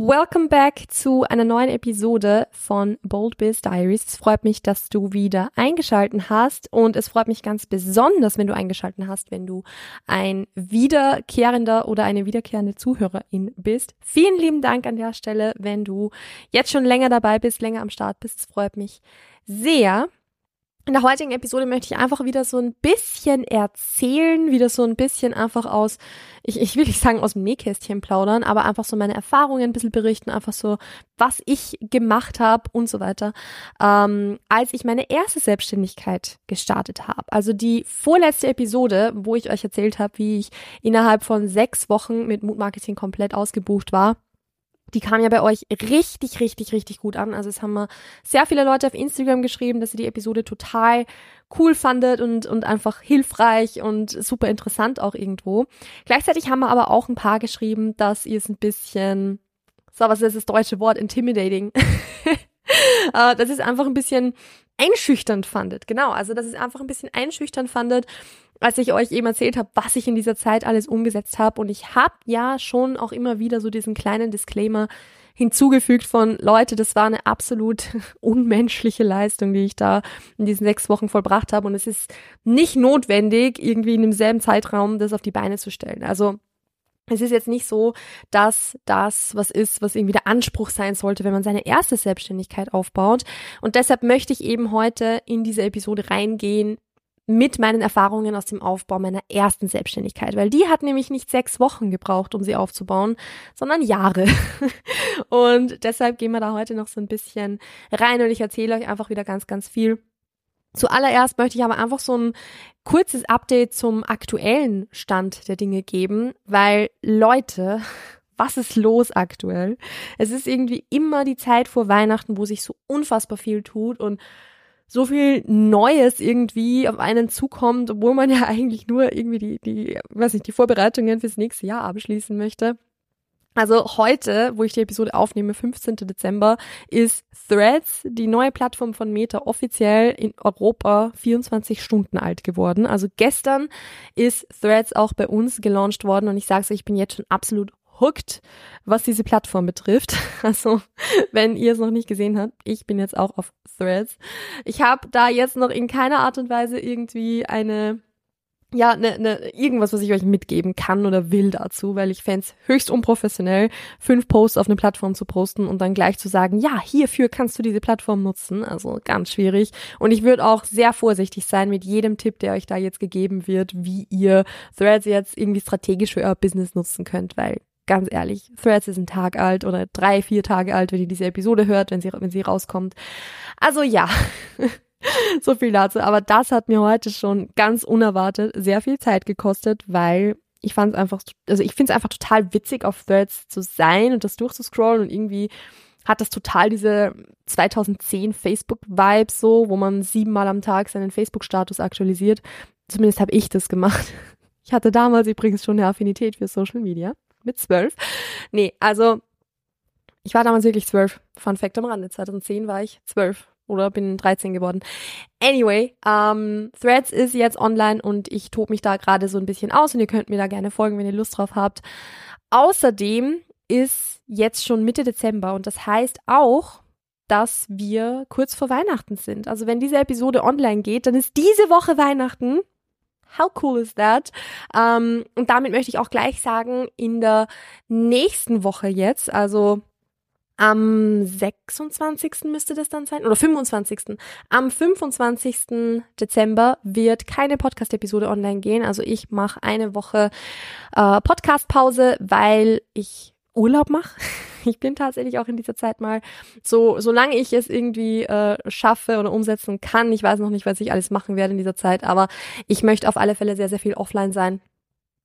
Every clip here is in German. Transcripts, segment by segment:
Welcome back zu einer neuen Episode von Bold Biz Diaries. Es freut mich, dass du wieder eingeschalten hast und es freut mich ganz besonders, wenn du eingeschalten hast, wenn du ein wiederkehrender oder eine wiederkehrende Zuhörerin bist. Vielen lieben Dank an der Stelle, wenn du jetzt schon länger dabei bist, länger am Start bist. Es freut mich sehr. In der heutigen Episode möchte ich einfach wieder so ein bisschen erzählen, wieder so ein bisschen einfach aus, ich, ich will nicht sagen aus dem Nähkästchen plaudern, aber einfach so meine Erfahrungen ein bisschen berichten, einfach so, was ich gemacht habe und so weiter, ähm, als ich meine erste Selbstständigkeit gestartet habe. Also die vorletzte Episode, wo ich euch erzählt habe, wie ich innerhalb von sechs Wochen mit Mood Marketing komplett ausgebucht war die kam ja bei euch richtig, richtig, richtig gut an. Also es haben mir sehr viele Leute auf Instagram geschrieben, dass sie die Episode total cool fandet und, und einfach hilfreich und super interessant auch irgendwo. Gleichzeitig haben wir aber auch ein paar geschrieben, dass ihr es ein bisschen, so was ist das deutsche Wort, intimidating. Äh, dass es einfach ein bisschen einschüchternd fandet. Genau, also dass es einfach ein bisschen einschüchternd fandet, als ich euch eben erzählt habe, was ich in dieser Zeit alles umgesetzt habe. Und ich habe ja schon auch immer wieder so diesen kleinen Disclaimer hinzugefügt von Leute, das war eine absolut unmenschliche Leistung, die ich da in diesen sechs Wochen vollbracht habe. Und es ist nicht notwendig, irgendwie in demselben Zeitraum das auf die Beine zu stellen. Also es ist jetzt nicht so, dass das was ist, was irgendwie der Anspruch sein sollte, wenn man seine erste Selbstständigkeit aufbaut. Und deshalb möchte ich eben heute in diese Episode reingehen mit meinen Erfahrungen aus dem Aufbau meiner ersten Selbstständigkeit, weil die hat nämlich nicht sechs Wochen gebraucht, um sie aufzubauen, sondern Jahre. Und deshalb gehen wir da heute noch so ein bisschen rein und ich erzähle euch einfach wieder ganz, ganz viel Zuallererst möchte ich aber einfach so ein kurzes Update zum aktuellen Stand der Dinge geben, weil Leute, was ist los aktuell? Es ist irgendwie immer die Zeit vor Weihnachten, wo sich so unfassbar viel tut und so viel Neues irgendwie auf einen zukommt, obwohl man ja eigentlich nur irgendwie die, die, weiß nicht, die Vorbereitungen fürs nächste Jahr abschließen möchte. Also heute, wo ich die Episode aufnehme, 15. Dezember, ist Threads, die neue Plattform von Meta, offiziell in Europa 24 Stunden alt geworden. Also gestern ist Threads auch bei uns gelauncht worden und ich sage es, ich bin jetzt schon absolut hooked, was diese Plattform betrifft. Also, wenn ihr es noch nicht gesehen habt, ich bin jetzt auch auf Threads. Ich habe da jetzt noch in keiner Art und Weise irgendwie eine ja, ne, ne, irgendwas, was ich euch mitgeben kann oder will dazu, weil ich fände höchst unprofessionell, fünf Posts auf eine Plattform zu posten und dann gleich zu sagen, ja, hierfür kannst du diese Plattform nutzen. Also ganz schwierig. Und ich würde auch sehr vorsichtig sein mit jedem Tipp, der euch da jetzt gegeben wird, wie ihr Threads jetzt irgendwie strategisch für euer Business nutzen könnt, weil ganz ehrlich, Threads ist ein Tag alt oder drei, vier Tage alt, wenn ihr diese Episode hört, wenn sie, wenn sie rauskommt. Also ja. so viel dazu. Aber das hat mir heute schon ganz unerwartet sehr viel Zeit gekostet, weil ich fand es einfach, also ich finde es einfach total witzig, auf Threads zu sein und das durchzuscrollen und irgendwie hat das total diese 2010 Facebook-Vibes so, wo man siebenmal am Tag seinen Facebook-Status aktualisiert. Zumindest habe ich das gemacht. Ich hatte damals übrigens schon eine Affinität für Social Media mit zwölf. Nee, also ich war damals wirklich zwölf. Fun Fact am Rande. 2010 war ich zwölf oder bin 13 geworden. Anyway, ähm, Threads ist jetzt online und ich tobe mich da gerade so ein bisschen aus und ihr könnt mir da gerne folgen, wenn ihr Lust drauf habt. Außerdem ist jetzt schon Mitte Dezember und das heißt auch, dass wir kurz vor Weihnachten sind. Also wenn diese Episode online geht, dann ist diese Woche Weihnachten. How cool is that? Ähm, und damit möchte ich auch gleich sagen, in der nächsten Woche jetzt, also am 26. müsste das dann sein, oder 25. Am 25. Dezember wird keine Podcast-Episode online gehen. Also ich mache eine Woche äh, Podcast-Pause, weil ich Urlaub mache. Ich bin tatsächlich auch in dieser Zeit mal so, solange ich es irgendwie äh, schaffe oder umsetzen kann. Ich weiß noch nicht, was ich alles machen werde in dieser Zeit, aber ich möchte auf alle Fälle sehr, sehr viel offline sein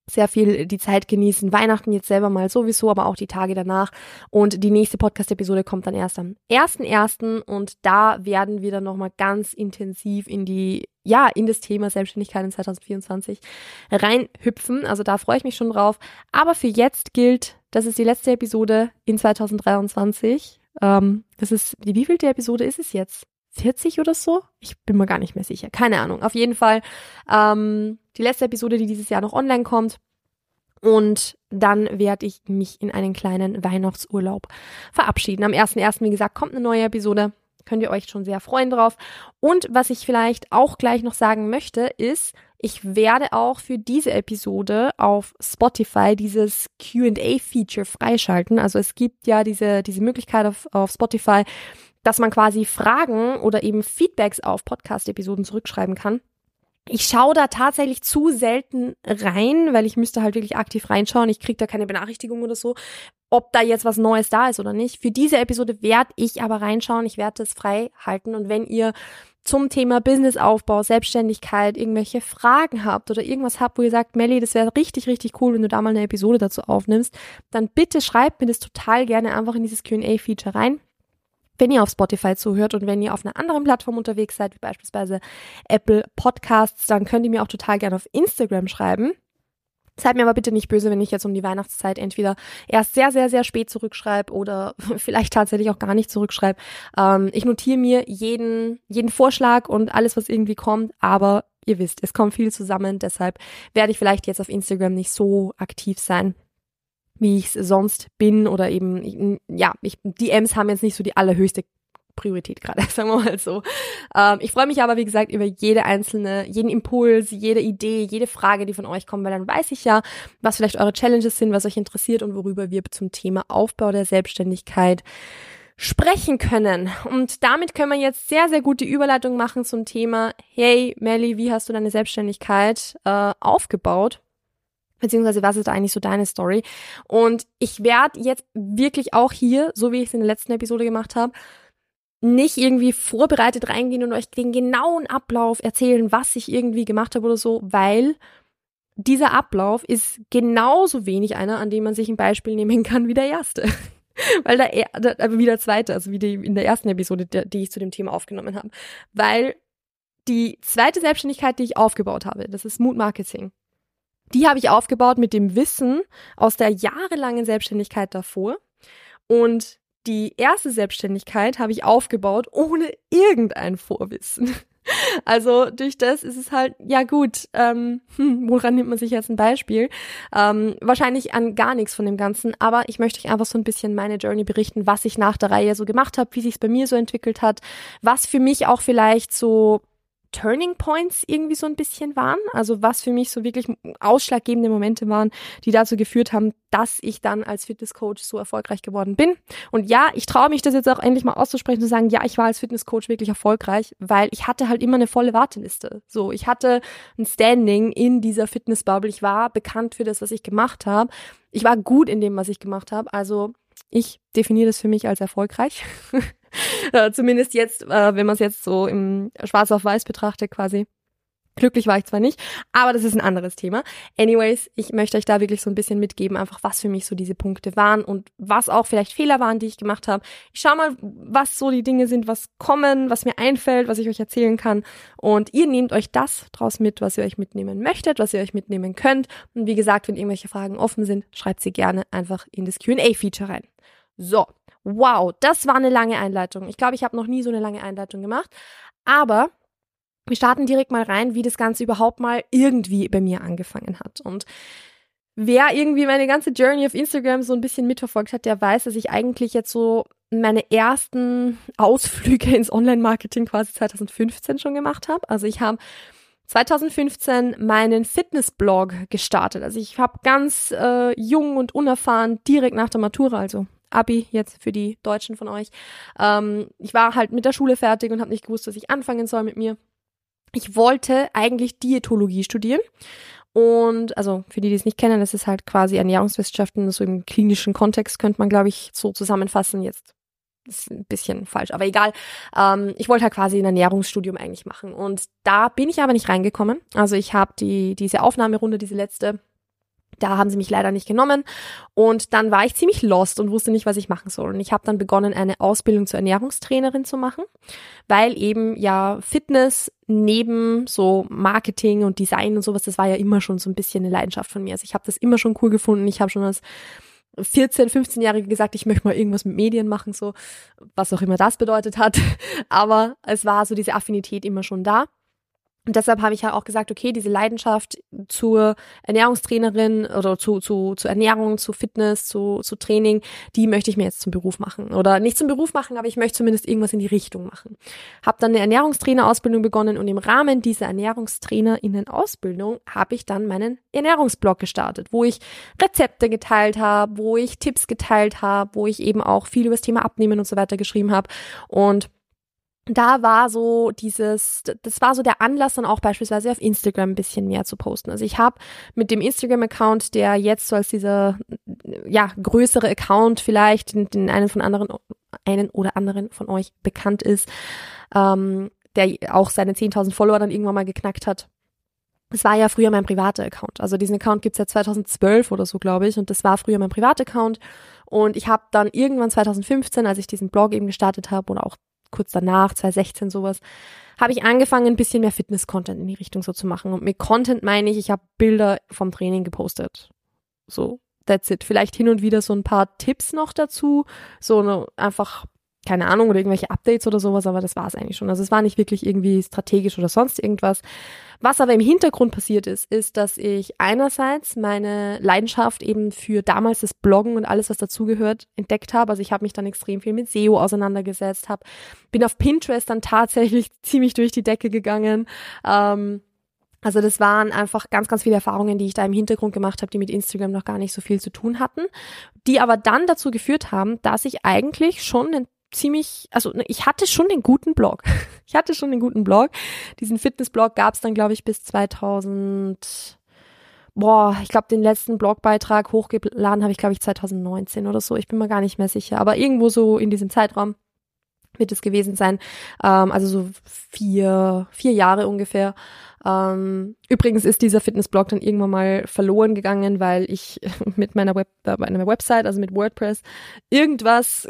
sehr viel die Zeit genießen. Weihnachten jetzt selber mal sowieso, aber auch die Tage danach. Und die nächste Podcast-Episode kommt dann erst am 1.1. und da werden wir dann nochmal ganz intensiv in die, ja, in das Thema Selbstständigkeit in 2024 reinhüpfen. Also da freue ich mich schon drauf. Aber für jetzt gilt, das ist die letzte Episode in 2023. Ähm, das ist, die wievielte Episode ist es jetzt? 40 oder so? Ich bin mir gar nicht mehr sicher. Keine Ahnung. Auf jeden Fall ähm, die letzte Episode, die dieses Jahr noch online kommt. Und dann werde ich mich in einen kleinen Weihnachtsurlaub verabschieden. Am 1.1., wie gesagt, kommt eine neue Episode. Könnt ihr euch schon sehr freuen drauf. Und was ich vielleicht auch gleich noch sagen möchte, ist, ich werde auch für diese Episode auf Spotify dieses QA-Feature freischalten. Also es gibt ja diese, diese Möglichkeit auf, auf Spotify, dass man quasi Fragen oder eben Feedbacks auf Podcast-Episoden zurückschreiben kann. Ich schaue da tatsächlich zu selten rein, weil ich müsste halt wirklich aktiv reinschauen. Ich kriege da keine Benachrichtigung oder so, ob da jetzt was Neues da ist oder nicht. Für diese Episode werde ich aber reinschauen. Ich werde es frei halten. Und wenn ihr zum Thema Businessaufbau, Selbstständigkeit irgendwelche Fragen habt oder irgendwas habt, wo ihr sagt, Melly, das wäre richtig, richtig cool, wenn du da mal eine Episode dazu aufnimmst, dann bitte schreibt mir das total gerne einfach in dieses Q&A-Feature rein wenn ihr auf Spotify zuhört und wenn ihr auf einer anderen Plattform unterwegs seid, wie beispielsweise Apple Podcasts, dann könnt ihr mir auch total gerne auf Instagram schreiben. Seid mir aber bitte nicht böse, wenn ich jetzt um die Weihnachtszeit entweder erst sehr, sehr, sehr spät zurückschreibe oder vielleicht tatsächlich auch gar nicht zurückschreibe. Ähm, ich notiere mir jeden, jeden Vorschlag und alles, was irgendwie kommt, aber ihr wisst, es kommt viel zusammen, deshalb werde ich vielleicht jetzt auf Instagram nicht so aktiv sein wie ich es sonst bin oder eben, ja, ich, DMs haben jetzt nicht so die allerhöchste Priorität gerade, sagen wir mal so. Ähm, ich freue mich aber, wie gesagt, über jede einzelne, jeden Impuls, jede Idee, jede Frage, die von euch kommt, weil dann weiß ich ja, was vielleicht eure Challenges sind, was euch interessiert und worüber wir zum Thema Aufbau der Selbstständigkeit sprechen können. Und damit können wir jetzt sehr, sehr gut die Überleitung machen zum Thema, hey Melly, wie hast du deine Selbstständigkeit äh, aufgebaut? beziehungsweise was ist da eigentlich so deine Story? Und ich werde jetzt wirklich auch hier, so wie ich es in der letzten Episode gemacht habe, nicht irgendwie vorbereitet reingehen und euch den genauen Ablauf erzählen, was ich irgendwie gemacht habe oder so, weil dieser Ablauf ist genauso wenig einer, an dem man sich ein Beispiel nehmen kann wie der erste. weil der, der wie der zweite, also wie die in der ersten Episode, die, die ich zu dem Thema aufgenommen habe. Weil die zweite Selbstständigkeit, die ich aufgebaut habe, das ist Mood Marketing. Die habe ich aufgebaut mit dem Wissen aus der jahrelangen Selbstständigkeit davor. Und die erste Selbstständigkeit habe ich aufgebaut ohne irgendein Vorwissen. Also durch das ist es halt, ja gut, ähm, hm, woran nimmt man sich jetzt ein Beispiel? Ähm, wahrscheinlich an gar nichts von dem Ganzen, aber ich möchte euch einfach so ein bisschen meine Journey berichten, was ich nach der Reihe so gemacht habe, wie sich es bei mir so entwickelt hat, was für mich auch vielleicht so Turning Points irgendwie so ein bisschen waren. Also was für mich so wirklich ausschlaggebende Momente waren, die dazu geführt haben, dass ich dann als Fitnesscoach so erfolgreich geworden bin. Und ja, ich traue mich das jetzt auch endlich mal auszusprechen zu sagen, ja, ich war als Fitnesscoach wirklich erfolgreich, weil ich hatte halt immer eine volle Warteliste. So, ich hatte ein Standing in dieser Fitnessbubble. Ich war bekannt für das, was ich gemacht habe. Ich war gut in dem, was ich gemacht habe. Also ich definiere das für mich als erfolgreich. äh, zumindest jetzt, äh, wenn man es jetzt so im Schwarz auf Weiß betrachtet quasi. Glücklich war ich zwar nicht, aber das ist ein anderes Thema. Anyways, ich möchte euch da wirklich so ein bisschen mitgeben, einfach was für mich so diese Punkte waren und was auch vielleicht Fehler waren, die ich gemacht habe. Ich schau mal, was so die Dinge sind, was kommen, was mir einfällt, was ich euch erzählen kann. Und ihr nehmt euch das draus mit, was ihr euch mitnehmen möchtet, was ihr euch mitnehmen könnt. Und wie gesagt, wenn irgendwelche Fragen offen sind, schreibt sie gerne einfach in das Q&A-Feature rein. So, wow, das war eine lange Einleitung. Ich glaube, ich habe noch nie so eine lange Einleitung gemacht. Aber wir starten direkt mal rein, wie das Ganze überhaupt mal irgendwie bei mir angefangen hat. Und wer irgendwie meine ganze Journey auf Instagram so ein bisschen mitverfolgt hat, der weiß, dass ich eigentlich jetzt so meine ersten Ausflüge ins Online-Marketing quasi 2015 schon gemacht habe. Also ich habe 2015 meinen Fitness-Blog gestartet. Also ich habe ganz äh, jung und unerfahren direkt nach der Matura, also Abi jetzt für die Deutschen von euch. Ähm, ich war halt mit der Schule fertig und habe nicht gewusst, was ich anfangen soll mit mir. Ich wollte eigentlich Diätologie studieren. Und also für die, die es nicht kennen, das ist halt quasi Ernährungswissenschaften, so im klinischen Kontext könnte man, glaube ich, so zusammenfassen. Jetzt ist ein bisschen falsch, aber egal. Ähm, ich wollte halt quasi ein Ernährungsstudium eigentlich machen. Und da bin ich aber nicht reingekommen. Also ich habe die diese Aufnahmerunde, diese letzte, da haben sie mich leider nicht genommen und dann war ich ziemlich lost und wusste nicht, was ich machen soll. Und ich habe dann begonnen, eine Ausbildung zur Ernährungstrainerin zu machen, weil eben ja Fitness neben so Marketing und Design und sowas, das war ja immer schon so ein bisschen eine Leidenschaft von mir. Also ich habe das immer schon cool gefunden. Ich habe schon als 14, 15-Jährige gesagt, ich möchte mal irgendwas mit Medien machen, so was auch immer das bedeutet hat. Aber es war so diese Affinität immer schon da. Und deshalb habe ich halt auch gesagt, okay, diese Leidenschaft zur Ernährungstrainerin oder zu, zu, zu Ernährung, zu Fitness, zu, zu Training, die möchte ich mir jetzt zum Beruf machen. Oder nicht zum Beruf machen, aber ich möchte zumindest irgendwas in die Richtung machen. Habe dann eine Ernährungstrainerausbildung begonnen und im Rahmen dieser Ernährungstrainerinnen-Ausbildung habe ich dann meinen Ernährungsblog gestartet, wo ich Rezepte geteilt habe, wo ich Tipps geteilt habe, wo ich eben auch viel über das Thema Abnehmen und so weiter geschrieben habe. Und da war so dieses, das war so der Anlass dann auch beispielsweise auf Instagram ein bisschen mehr zu posten. Also ich habe mit dem Instagram-Account, der jetzt so als dieser ja größere Account vielleicht, den, den einen von anderen, einen oder anderen von euch bekannt ist, ähm, der auch seine 10.000 Follower dann irgendwann mal geknackt hat. Das war ja früher mein privater Account. Also diesen Account gibt's ja 2012 oder so, glaube ich. Und das war früher mein Privataccount. Und ich habe dann irgendwann 2015, als ich diesen Blog eben gestartet habe oder auch kurz danach, 2016 sowas, habe ich angefangen, ein bisschen mehr Fitness-Content in die Richtung so zu machen. Und mit Content meine ich, ich habe Bilder vom Training gepostet. So, that's it. Vielleicht hin und wieder so ein paar Tipps noch dazu. So eine, einfach keine Ahnung, oder irgendwelche Updates oder sowas, aber das war es eigentlich schon. Also es war nicht wirklich irgendwie strategisch oder sonst irgendwas. Was aber im Hintergrund passiert ist, ist, dass ich einerseits meine Leidenschaft eben für damals das Bloggen und alles, was dazugehört, entdeckt habe. Also ich habe mich dann extrem viel mit SEO auseinandergesetzt, hab, bin auf Pinterest dann tatsächlich ziemlich durch die Decke gegangen. Ähm, also das waren einfach ganz, ganz viele Erfahrungen, die ich da im Hintergrund gemacht habe, die mit Instagram noch gar nicht so viel zu tun hatten, die aber dann dazu geführt haben, dass ich eigentlich schon einen ziemlich, also ne, ich hatte schon den guten Blog. Ich hatte schon den guten Blog. Diesen Fitnessblog gab es dann, glaube ich, bis 2000. Boah, ich glaube, den letzten Blogbeitrag hochgeladen habe ich, glaube ich, 2019 oder so. Ich bin mir gar nicht mehr sicher. Aber irgendwo so in diesem Zeitraum wird es gewesen sein. Ähm, also so vier, vier Jahre ungefähr. Ähm, übrigens ist dieser Fitnessblog dann irgendwann mal verloren gegangen, weil ich mit meiner, Web, äh, meiner Website, also mit WordPress, irgendwas,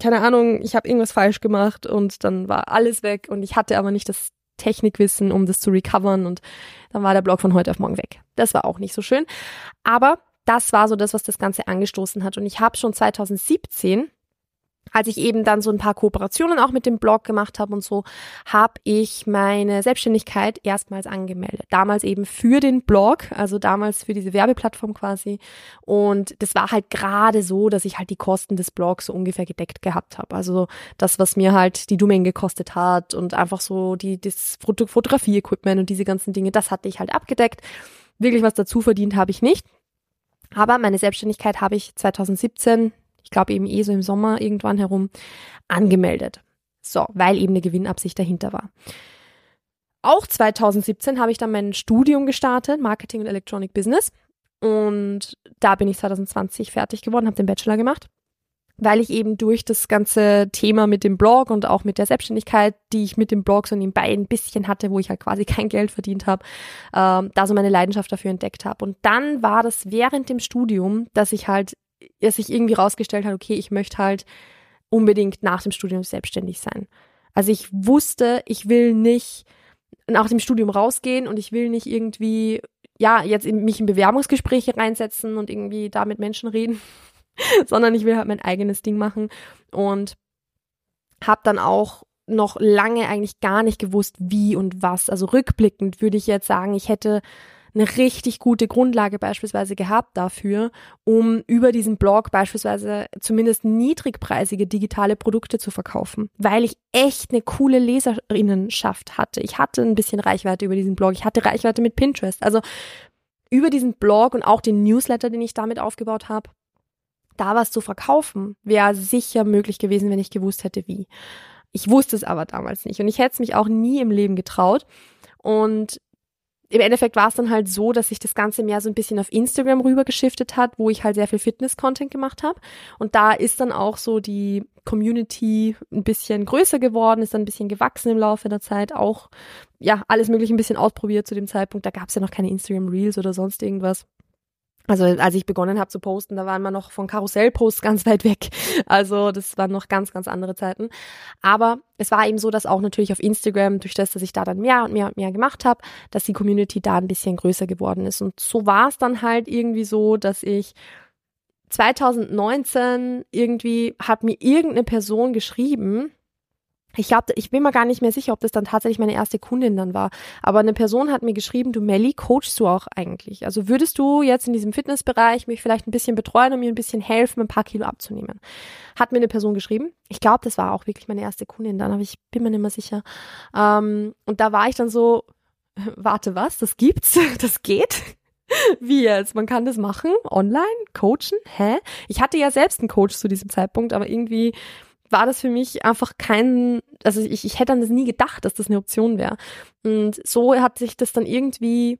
keine Ahnung, ich habe irgendwas falsch gemacht und dann war alles weg und ich hatte aber nicht das Technikwissen, um das zu recovern und dann war der Blog von heute auf morgen weg. Das war auch nicht so schön. Aber das war so das, was das Ganze angestoßen hat. Und ich habe schon 2017 als ich eben dann so ein paar Kooperationen auch mit dem Blog gemacht habe und so, habe ich meine Selbstständigkeit erstmals angemeldet. Damals eben für den Blog, also damals für diese Werbeplattform quasi. Und das war halt gerade so, dass ich halt die Kosten des Blogs so ungefähr gedeckt gehabt habe. Also das, was mir halt die Domain gekostet hat und einfach so die das Fotografie-Equipment und diese ganzen Dinge, das hatte ich halt abgedeckt. Wirklich was dazu verdient habe ich nicht. Aber meine Selbstständigkeit habe ich 2017 ich glaube eben eh so im Sommer irgendwann herum, angemeldet. So, weil eben eine Gewinnabsicht dahinter war. Auch 2017 habe ich dann mein Studium gestartet, Marketing und Electronic Business. Und da bin ich 2020 fertig geworden, habe den Bachelor gemacht, weil ich eben durch das ganze Thema mit dem Blog und auch mit der Selbstständigkeit, die ich mit dem Blog so nebenbei ein bisschen hatte, wo ich halt quasi kein Geld verdient habe, ähm, da so meine Leidenschaft dafür entdeckt habe. Und dann war das während dem Studium, dass ich halt er sich irgendwie rausgestellt hat, okay, ich möchte halt unbedingt nach dem Studium selbstständig sein. Also ich wusste, ich will nicht nach dem Studium rausgehen und ich will nicht irgendwie, ja, jetzt in, mich in Bewerbungsgespräche reinsetzen und irgendwie da mit Menschen reden, sondern ich will halt mein eigenes Ding machen und habe dann auch noch lange eigentlich gar nicht gewusst, wie und was. Also rückblickend würde ich jetzt sagen, ich hätte eine richtig gute Grundlage beispielsweise gehabt dafür, um über diesen Blog beispielsweise zumindest niedrigpreisige digitale Produkte zu verkaufen, weil ich echt eine coole Leserinnenschaft hatte. Ich hatte ein bisschen Reichweite über diesen Blog, ich hatte Reichweite mit Pinterest. Also über diesen Blog und auch den Newsletter, den ich damit aufgebaut habe, da was zu verkaufen, wäre sicher möglich gewesen, wenn ich gewusst hätte, wie. Ich wusste es aber damals nicht und ich hätte es mich auch nie im Leben getraut. Und im Endeffekt war es dann halt so, dass sich das Ganze mehr so ein bisschen auf Instagram rübergeschiftet hat, wo ich halt sehr viel Fitness-Content gemacht habe. Und da ist dann auch so die Community ein bisschen größer geworden, ist dann ein bisschen gewachsen im Laufe der Zeit, auch ja, alles mögliche ein bisschen ausprobiert zu dem Zeitpunkt. Da gab es ja noch keine Instagram Reels oder sonst irgendwas. Also als ich begonnen habe zu posten, da waren wir noch von Karussellposts ganz weit weg. Also das waren noch ganz, ganz andere Zeiten. Aber es war eben so, dass auch natürlich auf Instagram, durch das, dass ich da dann mehr und mehr und mehr gemacht habe, dass die Community da ein bisschen größer geworden ist. Und so war es dann halt irgendwie so, dass ich 2019 irgendwie hat mir irgendeine Person geschrieben, ich glaube, ich bin mir gar nicht mehr sicher, ob das dann tatsächlich meine erste Kundin dann war. Aber eine Person hat mir geschrieben, du Melly, coachst du auch eigentlich? Also würdest du jetzt in diesem Fitnessbereich mich vielleicht ein bisschen betreuen und mir ein bisschen helfen, ein paar Kilo abzunehmen? Hat mir eine Person geschrieben. Ich glaube, das war auch wirklich meine erste Kundin dann, aber ich bin mir nicht mehr sicher. Ähm, und da war ich dann so, warte was, das gibt's, das geht? Wie jetzt? Man kann das machen? Online? Coachen? Hä? Ich hatte ja selbst einen Coach zu diesem Zeitpunkt, aber irgendwie war das für mich einfach kein, also ich, ich hätte an das nie gedacht, dass das eine Option wäre. Und so hat sich das dann irgendwie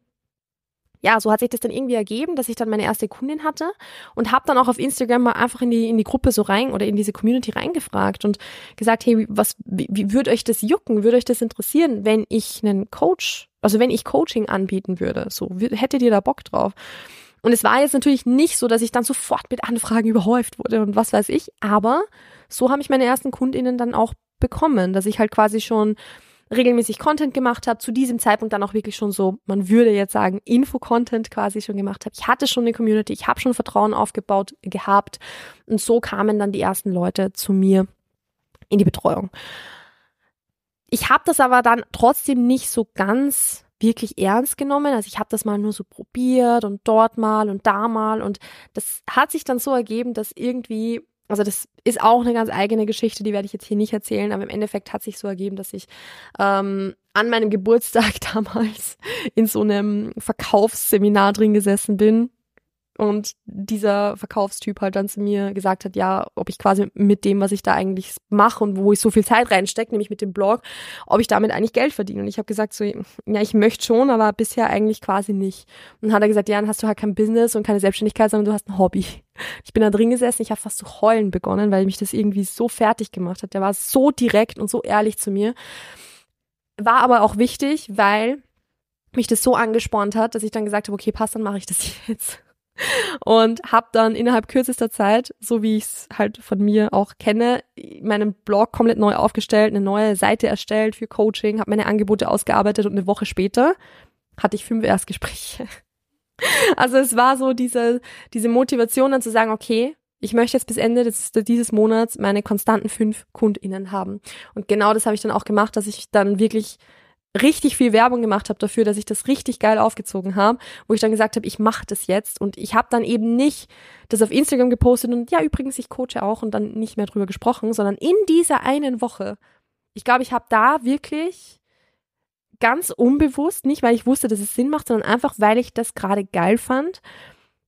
ja, so hat sich das dann irgendwie ergeben, dass ich dann meine erste Kundin hatte und habe dann auch auf Instagram mal einfach in die in die Gruppe so rein oder in diese Community reingefragt und gesagt, hey, was wie, wie würde euch das jucken, würde euch das interessieren, wenn ich einen Coach, also wenn ich Coaching anbieten würde, so hättet ihr da Bock drauf? Und es war jetzt natürlich nicht so, dass ich dann sofort mit Anfragen überhäuft wurde und was weiß ich, aber so habe ich meine ersten Kundinnen dann auch bekommen, dass ich halt quasi schon regelmäßig Content gemacht habe, zu diesem Zeitpunkt dann auch wirklich schon so, man würde jetzt sagen, Info-Content quasi schon gemacht habe. Ich hatte schon eine Community, ich habe schon Vertrauen aufgebaut gehabt und so kamen dann die ersten Leute zu mir in die Betreuung. Ich habe das aber dann trotzdem nicht so ganz wirklich ernst genommen. Also ich habe das mal nur so probiert und dort mal und da mal und das hat sich dann so ergeben, dass irgendwie also das ist auch eine ganz eigene Geschichte, die werde ich jetzt hier nicht erzählen, aber im Endeffekt hat sich so ergeben, dass ich ähm, an meinem Geburtstag damals in so einem Verkaufsseminar drin gesessen bin und dieser Verkaufstyp halt dann zu mir gesagt hat, ja, ob ich quasi mit dem, was ich da eigentlich mache und wo ich so viel Zeit reinstecke, nämlich mit dem Blog, ob ich damit eigentlich Geld verdiene. Und ich habe gesagt so, ja, ich möchte schon, aber bisher eigentlich quasi nicht. Und dann hat er gesagt, ja, dann hast du halt kein Business und keine Selbstständigkeit, sondern du hast ein Hobby. Ich bin da drin gesessen, ich habe fast zu heulen begonnen, weil mich das irgendwie so fertig gemacht hat. Der war so direkt und so ehrlich zu mir. War aber auch wichtig, weil mich das so angespornt hat, dass ich dann gesagt habe, okay, passt, dann mache ich das jetzt und habe dann innerhalb kürzester Zeit, so wie ich es halt von mir auch kenne, meinen Blog komplett neu aufgestellt, eine neue Seite erstellt für Coaching, habe meine Angebote ausgearbeitet und eine Woche später hatte ich fünf Erstgespräche. Also es war so diese, diese Motivation dann zu sagen, okay, ich möchte jetzt bis Ende des, dieses Monats meine konstanten fünf KundInnen haben. Und genau das habe ich dann auch gemacht, dass ich dann wirklich richtig viel Werbung gemacht habe dafür, dass ich das richtig geil aufgezogen habe, wo ich dann gesagt habe, ich mache das jetzt und ich habe dann eben nicht das auf Instagram gepostet und ja, übrigens, ich coache auch und dann nicht mehr drüber gesprochen, sondern in dieser einen Woche. Ich glaube, ich habe da wirklich ganz unbewusst, nicht weil ich wusste, dass es Sinn macht, sondern einfach, weil ich das gerade geil fand,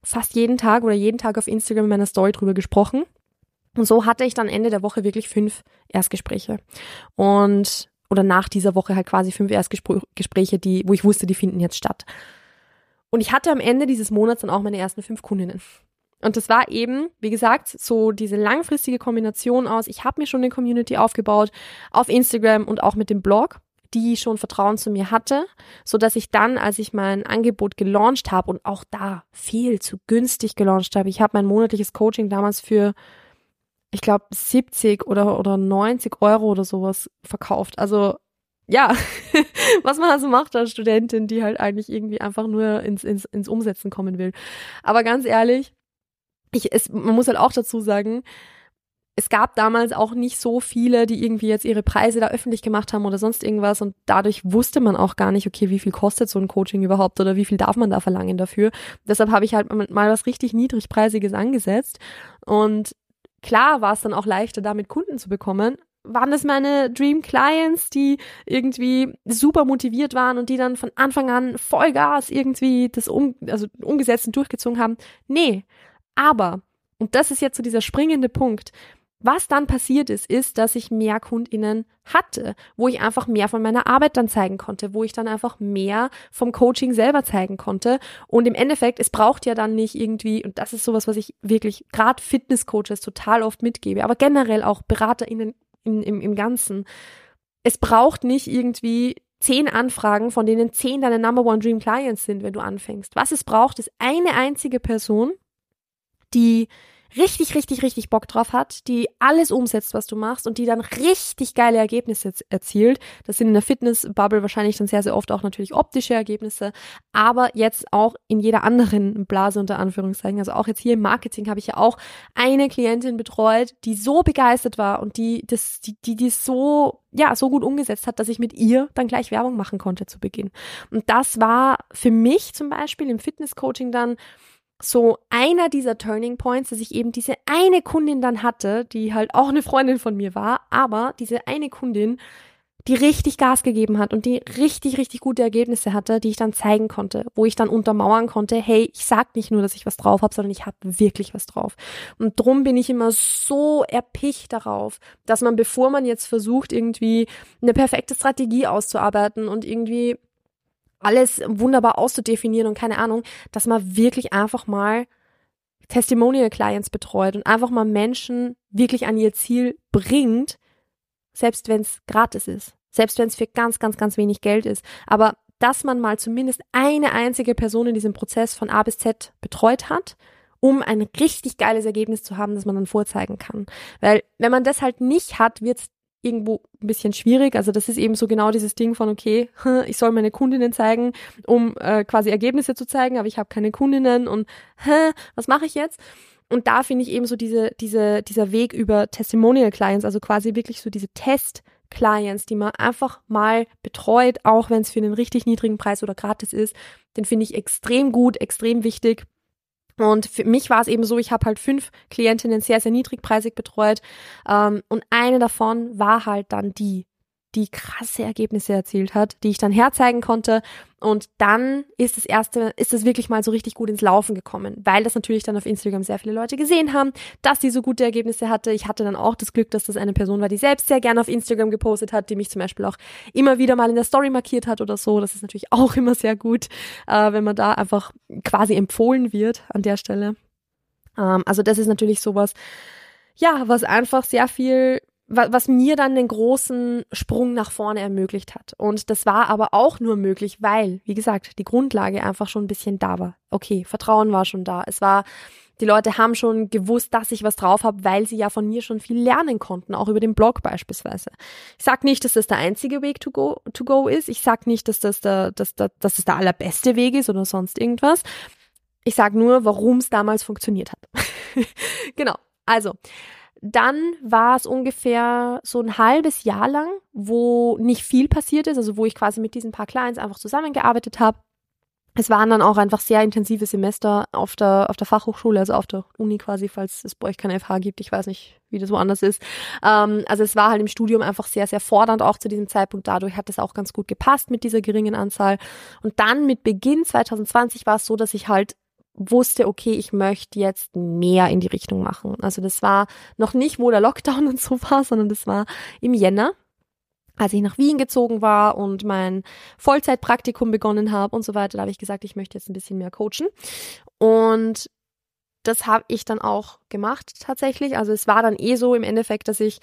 fast jeden Tag oder jeden Tag auf Instagram in meiner Story drüber gesprochen. Und so hatte ich dann Ende der Woche wirklich fünf Erstgespräche. Und oder nach dieser Woche halt quasi fünf Erstgespräche, die, wo ich wusste, die finden jetzt statt. Und ich hatte am Ende dieses Monats dann auch meine ersten fünf Kundinnen. Und das war eben, wie gesagt, so diese langfristige Kombination aus, ich habe mir schon eine Community aufgebaut auf Instagram und auch mit dem Blog, die schon Vertrauen zu mir hatte, so dass ich dann, als ich mein Angebot gelauncht habe und auch da viel zu günstig gelauncht habe, ich habe mein monatliches Coaching damals für ich glaube, 70 oder, oder 90 Euro oder sowas verkauft. Also ja, was man also macht als Studentin, die halt eigentlich irgendwie einfach nur ins, ins, ins Umsetzen kommen will. Aber ganz ehrlich, ich, es, man muss halt auch dazu sagen, es gab damals auch nicht so viele, die irgendwie jetzt ihre Preise da öffentlich gemacht haben oder sonst irgendwas und dadurch wusste man auch gar nicht, okay, wie viel kostet so ein Coaching überhaupt oder wie viel darf man da verlangen dafür. Deshalb habe ich halt mal was richtig niedrigpreisiges angesetzt und Klar war es dann auch leichter, damit Kunden zu bekommen. Waren das meine Dream Clients, die irgendwie super motiviert waren und die dann von Anfang an Vollgas irgendwie das um, also umgesetzt und durchgezogen haben? Nee. Aber, und das ist jetzt so dieser springende Punkt, was dann passiert ist, ist, dass ich mehr KundInnen hatte, wo ich einfach mehr von meiner Arbeit dann zeigen konnte, wo ich dann einfach mehr vom Coaching selber zeigen konnte. Und im Endeffekt, es braucht ja dann nicht irgendwie, und das ist sowas, was ich wirklich gerade Fitnesscoaches total oft mitgebe, aber generell auch BeraterInnen in, im, im Ganzen. Es braucht nicht irgendwie zehn Anfragen, von denen zehn deine Number One Dream Clients sind, wenn du anfängst. Was es braucht, ist eine einzige Person, die richtig, richtig, richtig Bock drauf hat, die alles umsetzt, was du machst und die dann richtig geile Ergebnisse erzielt. Das sind in der Fitness-Bubble wahrscheinlich dann sehr, sehr oft auch natürlich optische Ergebnisse, aber jetzt auch in jeder anderen Blase unter Anführungszeichen. Also auch jetzt hier im Marketing habe ich ja auch eine Klientin betreut, die so begeistert war und die das, die, die, die so ja, so gut umgesetzt hat, dass ich mit ihr dann gleich Werbung machen konnte zu Beginn. Und das war für mich zum Beispiel im Fitness-Coaching dann so einer dieser Turning Points, dass ich eben diese eine Kundin dann hatte, die halt auch eine Freundin von mir war, aber diese eine Kundin, die richtig Gas gegeben hat und die richtig, richtig gute Ergebnisse hatte, die ich dann zeigen konnte, wo ich dann untermauern konnte, hey, ich sag nicht nur, dass ich was drauf habe, sondern ich habe wirklich was drauf. Und drum bin ich immer so erpicht darauf, dass man, bevor man jetzt versucht, irgendwie eine perfekte Strategie auszuarbeiten und irgendwie alles wunderbar auszudefinieren und keine Ahnung, dass man wirklich einfach mal Testimonial Clients betreut und einfach mal Menschen wirklich an ihr Ziel bringt, selbst wenn es gratis ist, selbst wenn es für ganz, ganz, ganz wenig Geld ist. Aber dass man mal zumindest eine einzige Person in diesem Prozess von A bis Z betreut hat, um ein richtig geiles Ergebnis zu haben, das man dann vorzeigen kann. Weil wenn man das halt nicht hat, wird es irgendwo ein bisschen schwierig. Also das ist eben so genau dieses Ding von, okay, ich soll meine Kundinnen zeigen, um äh, quasi Ergebnisse zu zeigen, aber ich habe keine Kundinnen und hä, was mache ich jetzt? Und da finde ich eben so diese, diese, dieser Weg über Testimonial Clients, also quasi wirklich so diese Test Clients, die man einfach mal betreut, auch wenn es für einen richtig niedrigen Preis oder gratis ist, den finde ich extrem gut, extrem wichtig. Und für mich war es eben so, ich habe halt fünf Klientinnen sehr, sehr niedrigpreisig betreut. Ähm, und eine davon war halt dann die, die krasse Ergebnisse erzielt hat, die ich dann herzeigen konnte. Und dann ist das erste, ist es wirklich mal so richtig gut ins Laufen gekommen, weil das natürlich dann auf Instagram sehr viele Leute gesehen haben, dass sie so gute Ergebnisse hatte. Ich hatte dann auch das Glück, dass das eine Person war, die selbst sehr gerne auf Instagram gepostet hat, die mich zum Beispiel auch immer wieder mal in der Story markiert hat oder so. Das ist natürlich auch immer sehr gut, äh, wenn man da einfach quasi empfohlen wird an der Stelle. Ähm, also das ist natürlich sowas, ja, was einfach sehr viel was mir dann den großen Sprung nach vorne ermöglicht hat. Und das war aber auch nur möglich, weil, wie gesagt, die Grundlage einfach schon ein bisschen da war. Okay, Vertrauen war schon da. Es war, die Leute haben schon gewusst, dass ich was drauf habe, weil sie ja von mir schon viel lernen konnten, auch über den Blog beispielsweise. Ich sag nicht, dass das der einzige Weg to go, to go ist. Ich sag nicht, dass das der, dass, dass, dass das der allerbeste Weg ist oder sonst irgendwas. Ich sag nur, warum es damals funktioniert hat. genau. Also, dann war es ungefähr so ein halbes Jahr lang, wo nicht viel passiert ist, also wo ich quasi mit diesen paar Clients einfach zusammengearbeitet habe. Es waren dann auch einfach sehr intensive Semester auf der, auf der Fachhochschule, also auf der Uni quasi, falls es bei euch keine FH gibt. Ich weiß nicht, wie das woanders ist. Ähm, also es war halt im Studium einfach sehr, sehr fordernd auch zu diesem Zeitpunkt. Dadurch hat es auch ganz gut gepasst mit dieser geringen Anzahl. Und dann mit Beginn 2020 war es so, dass ich halt wusste, okay, ich möchte jetzt mehr in die Richtung machen. Also das war noch nicht, wo der Lockdown und so war, sondern das war im Jänner, als ich nach Wien gezogen war und mein Vollzeitpraktikum begonnen habe und so weiter. Da habe ich gesagt, ich möchte jetzt ein bisschen mehr coachen. Und das habe ich dann auch gemacht tatsächlich. Also es war dann eh so im Endeffekt, dass ich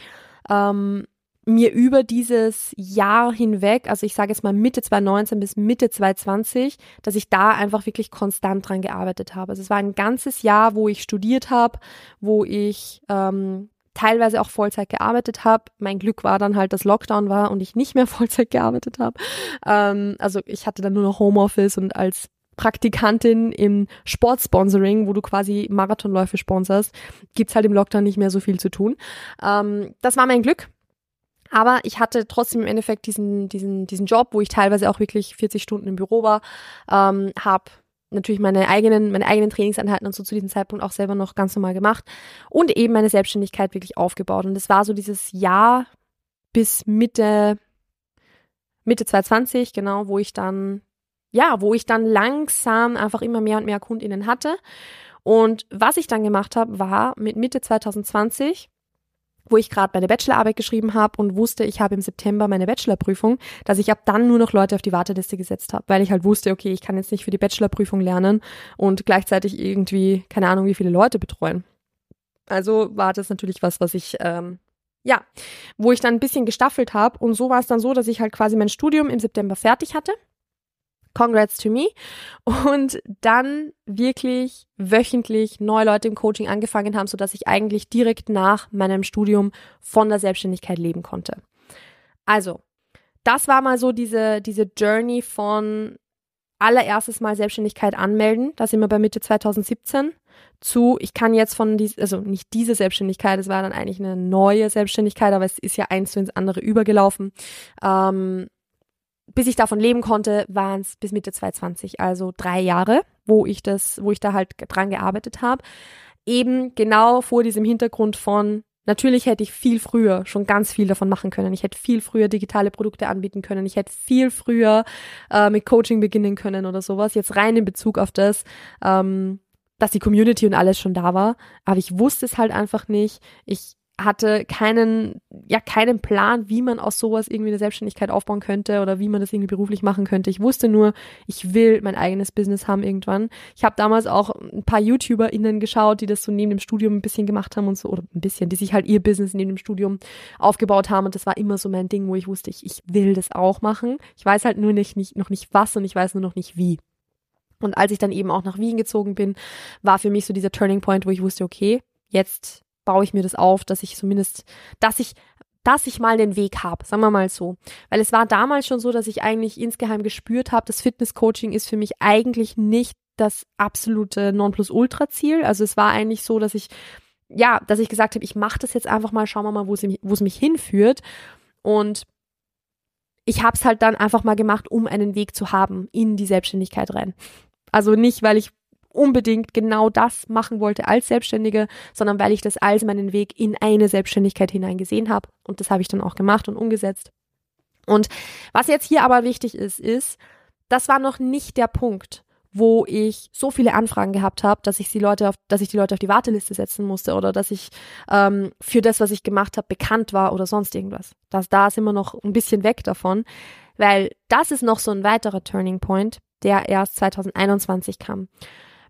ähm, mir über dieses Jahr hinweg, also ich sage jetzt mal Mitte 2019 bis Mitte 2020, dass ich da einfach wirklich konstant dran gearbeitet habe. Also es war ein ganzes Jahr, wo ich studiert habe, wo ich ähm, teilweise auch Vollzeit gearbeitet habe. Mein Glück war dann halt, dass Lockdown war und ich nicht mehr Vollzeit gearbeitet habe. Ähm, also ich hatte dann nur noch Homeoffice und als Praktikantin im Sportsponsoring, wo du quasi Marathonläufe sponsorst, gibt's halt im Lockdown nicht mehr so viel zu tun. Ähm, das war mein Glück. Aber ich hatte trotzdem im Endeffekt diesen, diesen, diesen Job, wo ich teilweise auch wirklich 40 Stunden im Büro war, ähm, habe natürlich meine eigenen, meine eigenen Trainingseinheiten und so zu diesem Zeitpunkt auch selber noch ganz normal gemacht und eben meine Selbstständigkeit wirklich aufgebaut. Und es war so dieses Jahr bis Mitte, Mitte 2020, genau, wo ich dann, ja, wo ich dann langsam einfach immer mehr und mehr KundInnen hatte. Und was ich dann gemacht habe, war mit Mitte 2020 wo ich gerade meine Bachelorarbeit geschrieben habe und wusste, ich habe im September meine Bachelorprüfung, dass ich ab dann nur noch Leute auf die Warteliste gesetzt habe, weil ich halt wusste, okay, ich kann jetzt nicht für die Bachelorprüfung lernen und gleichzeitig irgendwie, keine Ahnung, wie viele Leute betreuen. Also war das natürlich was, was ich, ähm, ja, wo ich dann ein bisschen gestaffelt habe und so war es dann so, dass ich halt quasi mein Studium im September fertig hatte Congrats to me. Und dann wirklich wöchentlich neue Leute im Coaching angefangen haben, sodass ich eigentlich direkt nach meinem Studium von der Selbstständigkeit leben konnte. Also, das war mal so diese, diese Journey von allererstes Mal Selbstständigkeit anmelden. Da sind wir bei Mitte 2017 zu, ich kann jetzt von dies, also nicht diese Selbstständigkeit, es war dann eigentlich eine neue Selbstständigkeit, aber es ist ja eins zu ins andere übergelaufen. Ähm, bis ich davon leben konnte, waren es bis Mitte 2020, also drei Jahre, wo ich das, wo ich da halt dran gearbeitet habe. Eben genau vor diesem Hintergrund von, natürlich hätte ich viel früher schon ganz viel davon machen können. Ich hätte viel früher digitale Produkte anbieten können. Ich hätte viel früher äh, mit Coaching beginnen können oder sowas. Jetzt rein in Bezug auf das, ähm, dass die Community und alles schon da war. Aber ich wusste es halt einfach nicht. Ich hatte keinen, ja, keinen Plan, wie man aus sowas irgendwie eine Selbstständigkeit aufbauen könnte oder wie man das irgendwie beruflich machen könnte. Ich wusste nur, ich will mein eigenes Business haben irgendwann. Ich habe damals auch ein paar YouTuberInnen geschaut, die das so neben dem Studium ein bisschen gemacht haben und so, oder ein bisschen, die sich halt ihr Business neben dem Studium aufgebaut haben. Und das war immer so mein Ding, wo ich wusste, ich, ich will das auch machen. Ich weiß halt nur nicht, nicht, noch nicht was und ich weiß nur noch nicht wie. Und als ich dann eben auch nach Wien gezogen bin, war für mich so dieser Turning Point, wo ich wusste, okay, jetzt baue ich mir das auf, dass ich zumindest, dass ich dass ich mal den Weg habe, sagen wir mal so. Weil es war damals schon so, dass ich eigentlich insgeheim gespürt habe, das Fitness-Coaching ist für mich eigentlich nicht das absolute Nonplusultra-Ziel. Also es war eigentlich so, dass ich, ja, dass ich gesagt habe, ich mache das jetzt einfach mal, schauen wir mal, wo es, wo es mich hinführt. Und ich habe es halt dann einfach mal gemacht, um einen Weg zu haben in die Selbstständigkeit rein. Also nicht, weil ich unbedingt genau das machen wollte als Selbstständige, sondern weil ich das als meinen Weg in eine Selbstständigkeit hineingesehen habe. Und das habe ich dann auch gemacht und umgesetzt. Und was jetzt hier aber wichtig ist, ist, das war noch nicht der Punkt, wo ich so viele Anfragen gehabt habe, dass ich die Leute auf, dass ich die Leute auf die Warteliste setzen musste oder dass ich ähm, für das, was ich gemacht habe, bekannt war oder sonst irgendwas. Das, da sind wir noch ein bisschen weg davon, weil das ist noch so ein weiterer Turning Point, der erst 2021 kam.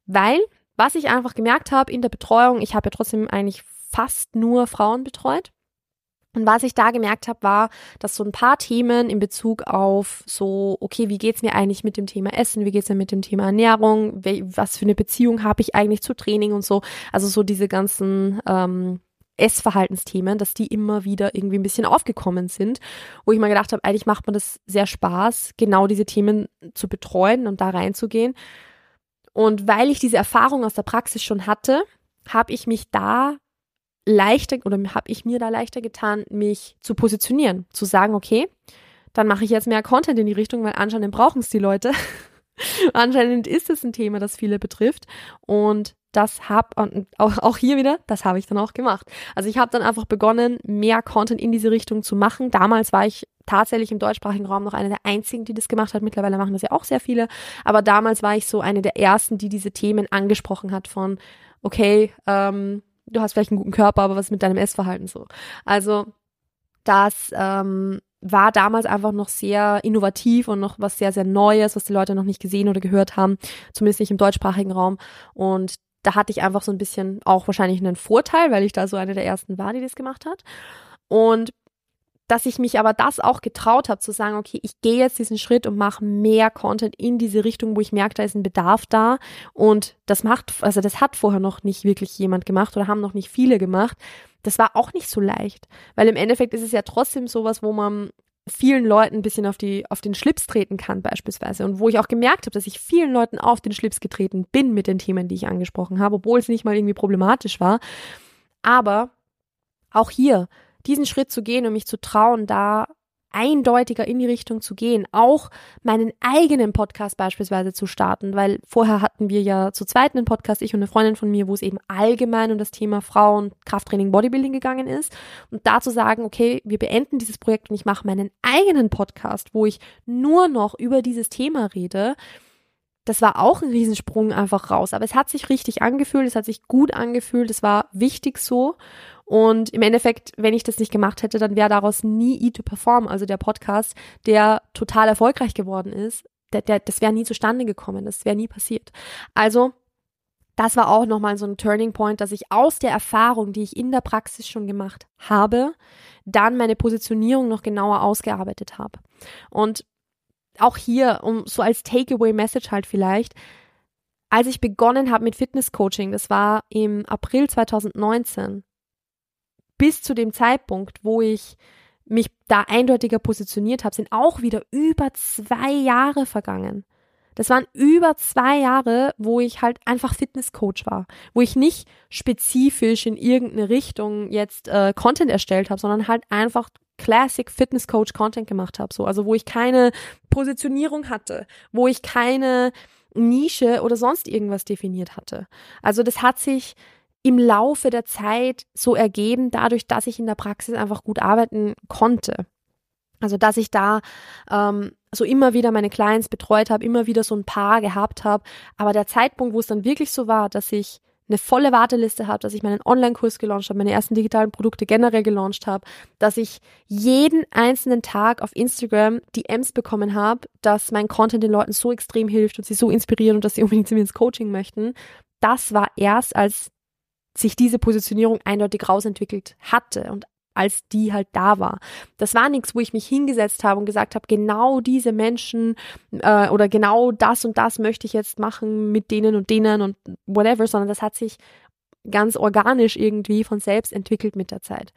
Weil, was ich einfach gemerkt habe in der Betreuung, ich habe ja trotzdem eigentlich fast nur Frauen betreut. Und was ich da gemerkt habe, war, dass so ein paar Themen in Bezug auf so, okay, wie geht's mir eigentlich mit dem Thema Essen, wie geht's mir mit dem Thema Ernährung, was für eine Beziehung habe ich eigentlich zu Training und so, also so diese ganzen ähm, Essverhaltensthemen, dass die immer wieder irgendwie ein bisschen aufgekommen sind, wo ich mal gedacht habe, eigentlich macht man das sehr Spaß, genau diese Themen zu betreuen und da reinzugehen. Und weil ich diese Erfahrung aus der Praxis schon hatte, habe ich mich da leichter oder habe ich mir da leichter getan, mich zu positionieren, zu sagen, okay, dann mache ich jetzt mehr Content in die Richtung, weil anscheinend brauchen es die Leute. anscheinend ist es ein Thema, das viele betrifft und das hab und auch, auch hier wieder, das habe ich dann auch gemacht. Also ich habe dann einfach begonnen, mehr Content in diese Richtung zu machen. Damals war ich tatsächlich im deutschsprachigen Raum noch eine der einzigen, die das gemacht hat. Mittlerweile machen das ja auch sehr viele. Aber damals war ich so eine der ersten, die diese Themen angesprochen hat von, okay, ähm, du hast vielleicht einen guten Körper, aber was ist mit deinem Essverhalten so? Also das ähm, war damals einfach noch sehr innovativ und noch was sehr, sehr Neues, was die Leute noch nicht gesehen oder gehört haben, zumindest nicht im deutschsprachigen Raum. Und da hatte ich einfach so ein bisschen auch wahrscheinlich einen Vorteil, weil ich da so eine der ersten war, die das gemacht hat. Und dass ich mich aber das auch getraut habe zu sagen, okay, ich gehe jetzt diesen Schritt und mache mehr Content in diese Richtung, wo ich merke, da ist ein Bedarf da und das macht, also das hat vorher noch nicht wirklich jemand gemacht oder haben noch nicht viele gemacht. Das war auch nicht so leicht, weil im Endeffekt ist es ja trotzdem sowas, wo man vielen Leuten ein bisschen auf die auf den Schlips treten kann beispielsweise und wo ich auch gemerkt habe, dass ich vielen Leuten auf den Schlips getreten bin mit den Themen, die ich angesprochen habe, obwohl es nicht mal irgendwie problematisch war. Aber auch hier diesen Schritt zu gehen und mich zu trauen, da eindeutiger in die Richtung zu gehen, auch meinen eigenen Podcast beispielsweise zu starten, weil vorher hatten wir ja zu zweit einen Podcast, ich und eine Freundin von mir, wo es eben allgemein um das Thema Frauen, Krafttraining, Bodybuilding gegangen ist und da zu sagen, okay, wir beenden dieses Projekt und ich mache meinen eigenen Podcast, wo ich nur noch über dieses Thema rede, das war auch ein Riesensprung einfach raus. Aber es hat sich richtig angefühlt, es hat sich gut angefühlt, es war wichtig so. Und im Endeffekt, wenn ich das nicht gemacht hätte, dann wäre daraus nie E2Perform, also der Podcast, der total erfolgreich geworden ist, der, der, das wäre nie zustande gekommen, das wäre nie passiert. Also, das war auch nochmal so ein Turning Point, dass ich aus der Erfahrung, die ich in der Praxis schon gemacht habe, dann meine Positionierung noch genauer ausgearbeitet habe. Und auch hier, um so als Takeaway-Message halt vielleicht, als ich begonnen habe mit Fitness-Coaching, das war im April 2019, bis zu dem Zeitpunkt, wo ich mich da eindeutiger positioniert habe, sind auch wieder über zwei Jahre vergangen. Das waren über zwei Jahre, wo ich halt einfach Fitnesscoach war, wo ich nicht spezifisch in irgendeine Richtung jetzt äh, Content erstellt habe, sondern halt einfach Classic Fitness Coach Content gemacht habe, so also wo ich keine Positionierung hatte, wo ich keine Nische oder sonst irgendwas definiert hatte. Also das hat sich im Laufe der Zeit so ergeben, dadurch, dass ich in der Praxis einfach gut arbeiten konnte. Also dass ich da ähm, so immer wieder meine Clients betreut habe, immer wieder so ein paar gehabt habe. Aber der Zeitpunkt, wo es dann wirklich so war, dass ich eine volle Warteliste habe, dass ich meinen Online-Kurs gelauncht habe, meine ersten digitalen Produkte generell gelauncht habe, dass ich jeden einzelnen Tag auf Instagram DMs bekommen habe, dass mein Content den Leuten so extrem hilft und sie so inspiriert und dass sie unbedingt zu mir ins Coaching möchten. Das war erst, als sich diese Positionierung eindeutig rausentwickelt hatte und als die halt da war. Das war nichts, wo ich mich hingesetzt habe und gesagt habe, genau diese Menschen äh, oder genau das und das möchte ich jetzt machen mit denen und denen und whatever, sondern das hat sich ganz organisch irgendwie von selbst entwickelt mit der Zeit.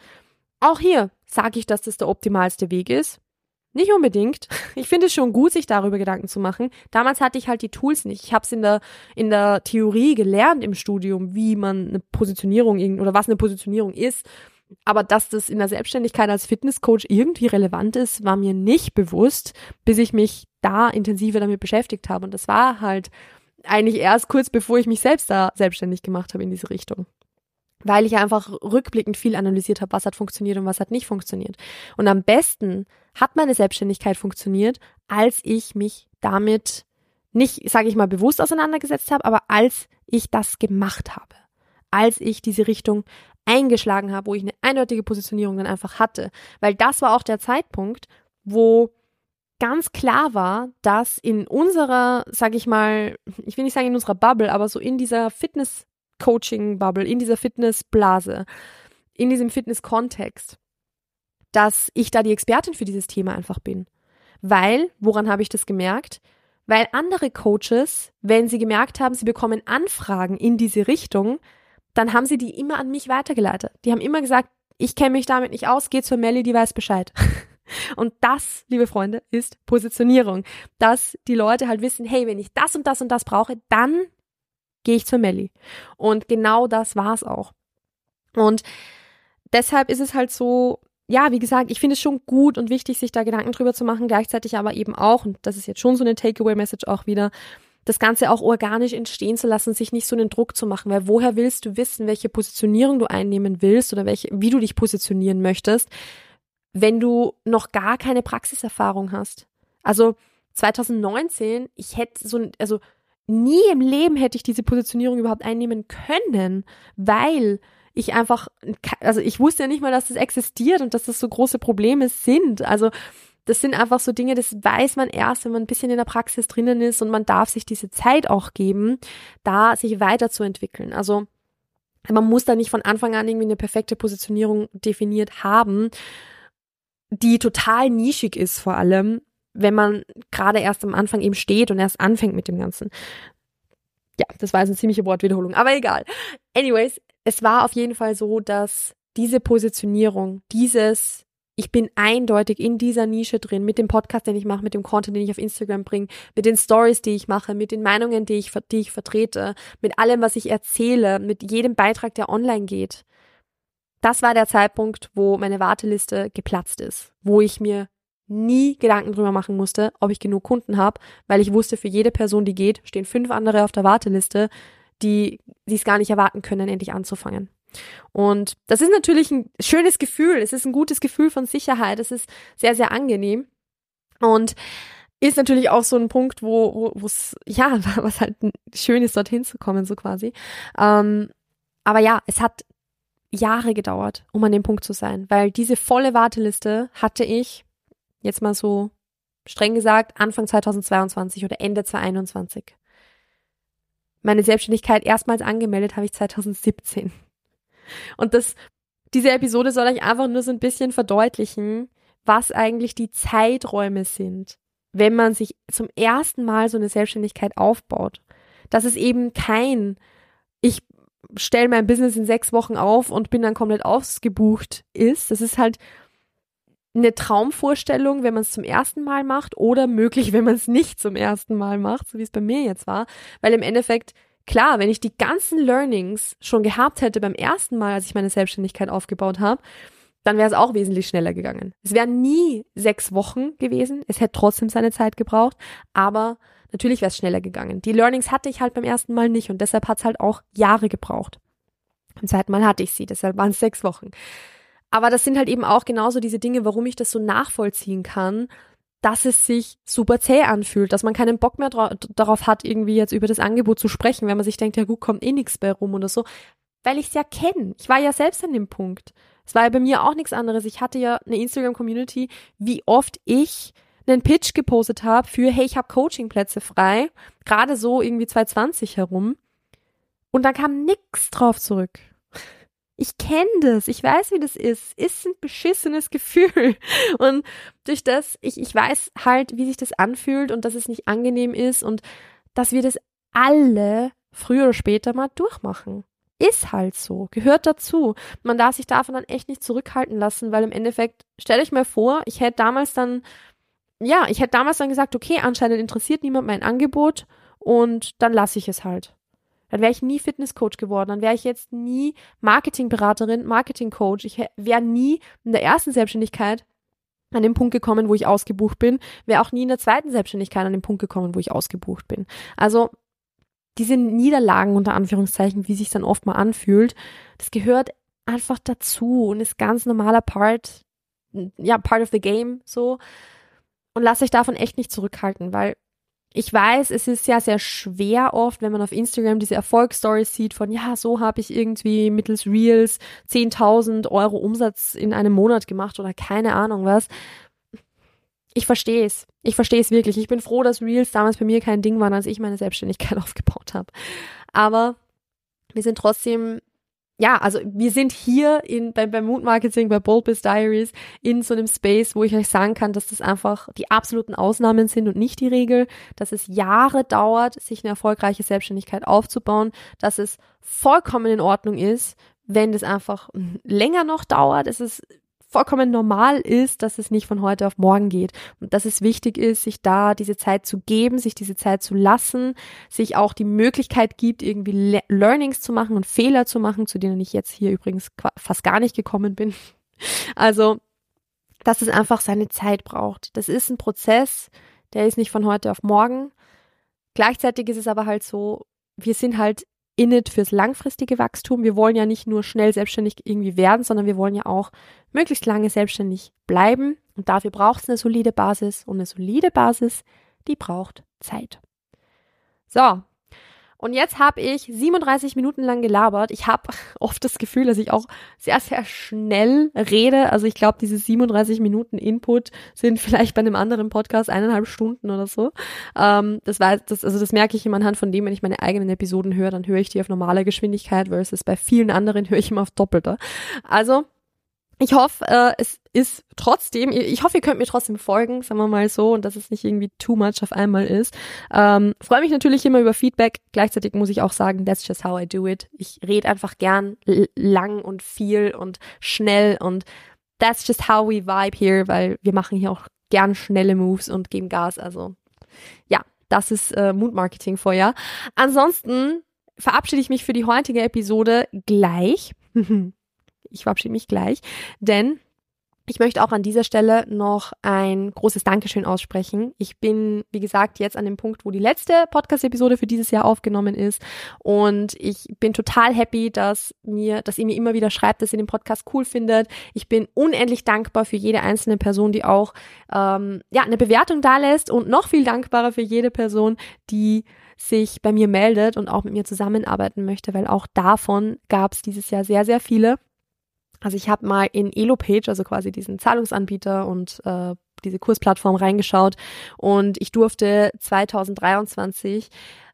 Auch hier sage ich, dass das der optimalste Weg ist. Nicht unbedingt. Ich finde es schon gut, sich darüber Gedanken zu machen. Damals hatte ich halt die Tools nicht. Ich habe es in der, in der Theorie gelernt im Studium, wie man eine Positionierung oder was eine Positionierung ist aber dass das in der Selbstständigkeit als Fitnesscoach irgendwie relevant ist, war mir nicht bewusst, bis ich mich da intensiver damit beschäftigt habe. Und das war halt eigentlich erst kurz bevor ich mich selbst da selbstständig gemacht habe in diese Richtung. Weil ich einfach rückblickend viel analysiert habe, was hat funktioniert und was hat nicht funktioniert. Und am besten hat meine Selbstständigkeit funktioniert, als ich mich damit nicht, sage ich mal, bewusst auseinandergesetzt habe, aber als ich das gemacht habe als ich diese Richtung eingeschlagen habe, wo ich eine eindeutige Positionierung dann einfach hatte. Weil das war auch der Zeitpunkt, wo ganz klar war, dass in unserer, sag ich mal, ich will nicht sagen in unserer Bubble, aber so in dieser Fitness-Coaching-Bubble, in dieser Fitness-Blase, in diesem Fitness-Kontext, dass ich da die Expertin für dieses Thema einfach bin. Weil, woran habe ich das gemerkt? Weil andere Coaches, wenn sie gemerkt haben, sie bekommen Anfragen in diese Richtung, dann haben sie die immer an mich weitergeleitet. Die haben immer gesagt, ich kenne mich damit nicht aus, geh zur Melly, die weiß Bescheid. Und das, liebe Freunde, ist Positionierung. Dass die Leute halt wissen, hey, wenn ich das und das und das brauche, dann gehe ich zur Melly. Und genau das war's auch. Und deshalb ist es halt so, ja, wie gesagt, ich finde es schon gut und wichtig, sich da Gedanken drüber zu machen, gleichzeitig aber eben auch, und das ist jetzt schon so eine Takeaway-Message auch wieder, das Ganze auch organisch entstehen zu lassen, sich nicht so einen Druck zu machen, weil woher willst du wissen, welche Positionierung du einnehmen willst oder welche, wie du dich positionieren möchtest, wenn du noch gar keine Praxiserfahrung hast? Also 2019, ich hätte so, also nie im Leben hätte ich diese Positionierung überhaupt einnehmen können, weil ich einfach, also ich wusste ja nicht mal, dass das existiert und dass das so große Probleme sind. Also das sind einfach so Dinge, das weiß man erst, wenn man ein bisschen in der Praxis drinnen ist und man darf sich diese Zeit auch geben, da sich weiterzuentwickeln. Also man muss da nicht von Anfang an irgendwie eine perfekte Positionierung definiert haben, die total nischig ist vor allem, wenn man gerade erst am Anfang eben steht und erst anfängt mit dem Ganzen. Ja, das war jetzt eine ziemliche Wortwiederholung, aber egal. Anyways, es war auf jeden Fall so, dass diese Positionierung, dieses ich bin eindeutig in dieser Nische drin, mit dem Podcast, den ich mache, mit dem Content, den ich auf Instagram bringe, mit den Stories, die ich mache, mit den Meinungen, die ich, die ich vertrete, mit allem, was ich erzähle, mit jedem Beitrag, der online geht. Das war der Zeitpunkt, wo meine Warteliste geplatzt ist, wo ich mir nie Gedanken drüber machen musste, ob ich genug Kunden habe, weil ich wusste, für jede Person, die geht, stehen fünf andere auf der Warteliste, die es gar nicht erwarten können, endlich anzufangen. Und das ist natürlich ein schönes Gefühl. Es ist ein gutes Gefühl von Sicherheit. Es ist sehr, sehr angenehm. Und ist natürlich auch so ein Punkt, wo wo es ja, was halt schön ist, dorthin zu kommen, so quasi. Ähm, aber ja, es hat Jahre gedauert, um an dem Punkt zu sein, weil diese volle Warteliste hatte ich jetzt mal so streng gesagt Anfang 2022 oder Ende 2021. Meine Selbstständigkeit erstmals angemeldet habe ich 2017. Und das, diese Episode soll euch einfach nur so ein bisschen verdeutlichen, was eigentlich die Zeiträume sind, wenn man sich zum ersten Mal so eine Selbstständigkeit aufbaut. Das ist eben kein, ich stelle mein Business in sechs Wochen auf und bin dann komplett ausgebucht ist. Das ist halt eine Traumvorstellung, wenn man es zum ersten Mal macht oder möglich, wenn man es nicht zum ersten Mal macht, so wie es bei mir jetzt war. Weil im Endeffekt, klar, wenn ich die ganzen Learnings schon gehabt hätte beim ersten Mal, als ich meine Selbstständigkeit aufgebaut habe, dann wäre es auch wesentlich schneller gegangen. Es wären nie sechs Wochen gewesen. Es hätte trotzdem seine Zeit gebraucht, aber natürlich wäre es schneller gegangen. Die Learnings hatte ich halt beim ersten Mal nicht und deshalb hat es halt auch Jahre gebraucht. Beim zweiten Mal hatte ich sie, deshalb waren es sechs Wochen. Aber das sind halt eben auch genauso diese Dinge, warum ich das so nachvollziehen kann, dass es sich super zäh anfühlt, dass man keinen Bock mehr darauf hat, irgendwie jetzt über das Angebot zu sprechen, wenn man sich denkt, ja gut, kommt eh nichts bei rum oder so, weil ich es ja kenne. Ich war ja selbst an dem Punkt. Es war ja bei mir auch nichts anderes. Ich hatte ja eine Instagram-Community, wie oft ich einen Pitch gepostet habe für, hey, ich habe Coachingplätze frei, gerade so irgendwie 2020 herum. Und da kam nichts drauf zurück. Ich kenne das, ich weiß, wie das ist. Ist ein beschissenes Gefühl. Und durch das, ich, ich weiß halt, wie sich das anfühlt und dass es nicht angenehm ist und dass wir das alle früher oder später mal durchmachen. Ist halt so, gehört dazu. Man darf sich davon dann echt nicht zurückhalten lassen, weil im Endeffekt, stell euch mal vor, ich hätte damals dann, ja, ich hätte damals dann gesagt, okay, anscheinend interessiert niemand mein Angebot und dann lasse ich es halt dann wäre ich nie Fitnesscoach geworden, dann wäre ich jetzt nie Marketingberaterin, Marketingcoach, ich wäre nie in der ersten Selbstständigkeit an den Punkt gekommen, wo ich ausgebucht bin, wäre auch nie in der zweiten Selbstständigkeit an den Punkt gekommen, wo ich ausgebucht bin. Also diese Niederlagen unter Anführungszeichen, wie sich dann oft mal anfühlt, das gehört einfach dazu und ist ganz normaler Part, ja, part of the game so. Und lasst euch davon echt nicht zurückhalten, weil ich weiß, es ist ja sehr schwer oft, wenn man auf Instagram diese Erfolgsstories sieht von, ja, so habe ich irgendwie mittels Reels 10.000 Euro Umsatz in einem Monat gemacht oder keine Ahnung was. Ich verstehe es. Ich verstehe es wirklich. Ich bin froh, dass Reels damals bei mir kein Ding waren, als ich meine Selbstständigkeit aufgebaut habe. Aber wir sind trotzdem ja, also wir sind hier in, beim, beim Mood Marketing, bei Bold Diaries in so einem Space, wo ich euch sagen kann, dass das einfach die absoluten Ausnahmen sind und nicht die Regel, dass es Jahre dauert, sich eine erfolgreiche Selbstständigkeit aufzubauen, dass es vollkommen in Ordnung ist, wenn das einfach länger noch dauert. Es ist vollkommen normal ist, dass es nicht von heute auf morgen geht und dass es wichtig ist, sich da diese Zeit zu geben, sich diese Zeit zu lassen, sich auch die Möglichkeit gibt, irgendwie Le Learnings zu machen und Fehler zu machen, zu denen ich jetzt hier übrigens fast gar nicht gekommen bin. Also, dass es einfach seine Zeit braucht. Das ist ein Prozess, der ist nicht von heute auf morgen. Gleichzeitig ist es aber halt so, wir sind halt in it fürs langfristige Wachstum. Wir wollen ja nicht nur schnell selbstständig irgendwie werden, sondern wir wollen ja auch möglichst lange selbstständig bleiben. Und dafür braucht es eine solide Basis. Und eine solide Basis, die braucht Zeit. So, und jetzt habe ich 37 Minuten lang gelabert. Ich habe oft das Gefühl, dass ich auch sehr, sehr schnell rede. Also ich glaube, diese 37 Minuten Input sind vielleicht bei einem anderen Podcast eineinhalb Stunden oder so. Ähm, das war, das, also das merke ich immer anhand von dem, wenn ich meine eigenen Episoden höre, dann höre ich die auf normaler Geschwindigkeit versus bei vielen anderen höre ich immer auf doppelter. Also ich hoffe, äh, es ist trotzdem, ich hoffe, ihr könnt mir trotzdem folgen, sagen wir mal so, und dass es nicht irgendwie too much auf einmal ist. Ähm, Freue mich natürlich immer über Feedback. Gleichzeitig muss ich auch sagen, that's just how I do it. Ich rede einfach gern lang und viel und schnell und that's just how we vibe here, weil wir machen hier auch gern schnelle Moves und geben Gas. Also ja, das ist äh, Mood Marketing vorher. Ansonsten verabschiede ich mich für die heutige Episode gleich. ich verabschiede mich gleich, denn ich möchte auch an dieser Stelle noch ein großes Dankeschön aussprechen. Ich bin, wie gesagt, jetzt an dem Punkt, wo die letzte Podcast-Episode für dieses Jahr aufgenommen ist. Und ich bin total happy, dass mir, dass ihr mir immer wieder schreibt, dass ihr den Podcast cool findet. Ich bin unendlich dankbar für jede einzelne Person, die auch ähm, ja eine Bewertung da lässt und noch viel dankbarer für jede Person, die sich bei mir meldet und auch mit mir zusammenarbeiten möchte, weil auch davon gab es dieses Jahr sehr, sehr viele. Also ich habe mal in Elopage, also quasi diesen Zahlungsanbieter und äh, diese Kursplattform reingeschaut und ich durfte 2023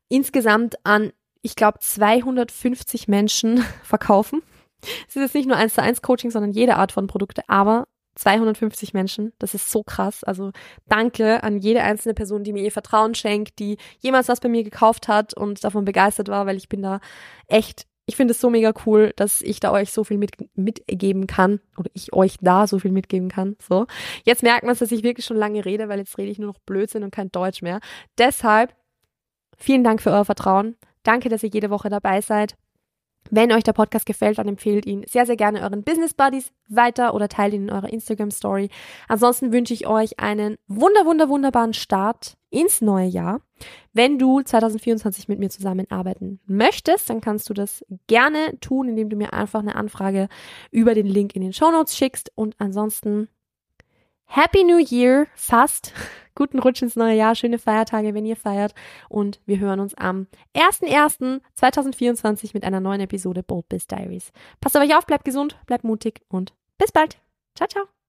insgesamt an, ich glaube, 250 Menschen verkaufen. Es ist jetzt nicht nur eins zu eins Coaching, sondern jede Art von Produkte, aber 250 Menschen. Das ist so krass. Also danke an jede einzelne Person, die mir ihr Vertrauen schenkt, die jemals was bei mir gekauft hat und davon begeistert war, weil ich bin da echt, ich finde es so mega cool, dass ich da euch so viel mit, mitgeben kann oder ich euch da so viel mitgeben kann. So. Jetzt merkt man, dass ich wirklich schon lange rede, weil jetzt rede ich nur noch Blödsinn und kein Deutsch mehr. Deshalb vielen Dank für euer Vertrauen. Danke, dass ihr jede Woche dabei seid. Wenn euch der Podcast gefällt, dann empfehlt ihn sehr, sehr gerne euren Business Buddies weiter oder teilt ihn in eurer Instagram Story. Ansonsten wünsche ich euch einen wunder, wunder, wunderbaren Start ins neue Jahr. Wenn du 2024 mit mir zusammenarbeiten möchtest, dann kannst du das gerne tun, indem du mir einfach eine Anfrage über den Link in den Show Notes schickst. Und ansonsten Happy New Year, fast. Guten Rutsch ins neue Jahr, schöne Feiertage, wenn ihr feiert. Und wir hören uns am 01.01.2024 mit einer neuen Episode Bold Biz Diaries. Passt auf euch auf, bleibt gesund, bleibt mutig und bis bald. Ciao, ciao.